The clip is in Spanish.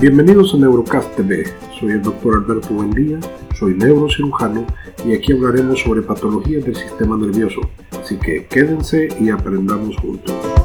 Bienvenidos a Neurocast TV. Soy el doctor Alberto Buendía, soy neurocirujano y aquí hablaremos sobre patologías del sistema nervioso. Así que quédense y aprendamos juntos.